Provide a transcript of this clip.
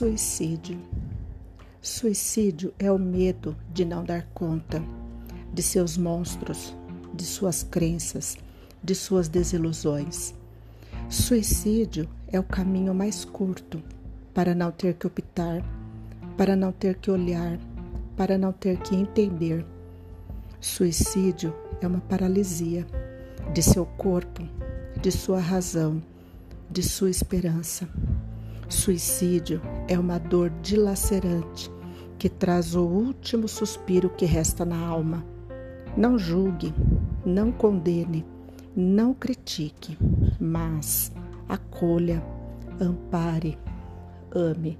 Suicídio. Suicídio é o medo de não dar conta de seus monstros, de suas crenças, de suas desilusões. Suicídio é o caminho mais curto para não ter que optar, para não ter que olhar, para não ter que entender. Suicídio é uma paralisia de seu corpo, de sua razão, de sua esperança. Suicídio é uma dor dilacerante que traz o último suspiro que resta na alma. Não julgue, não condene, não critique, mas acolha, ampare, ame.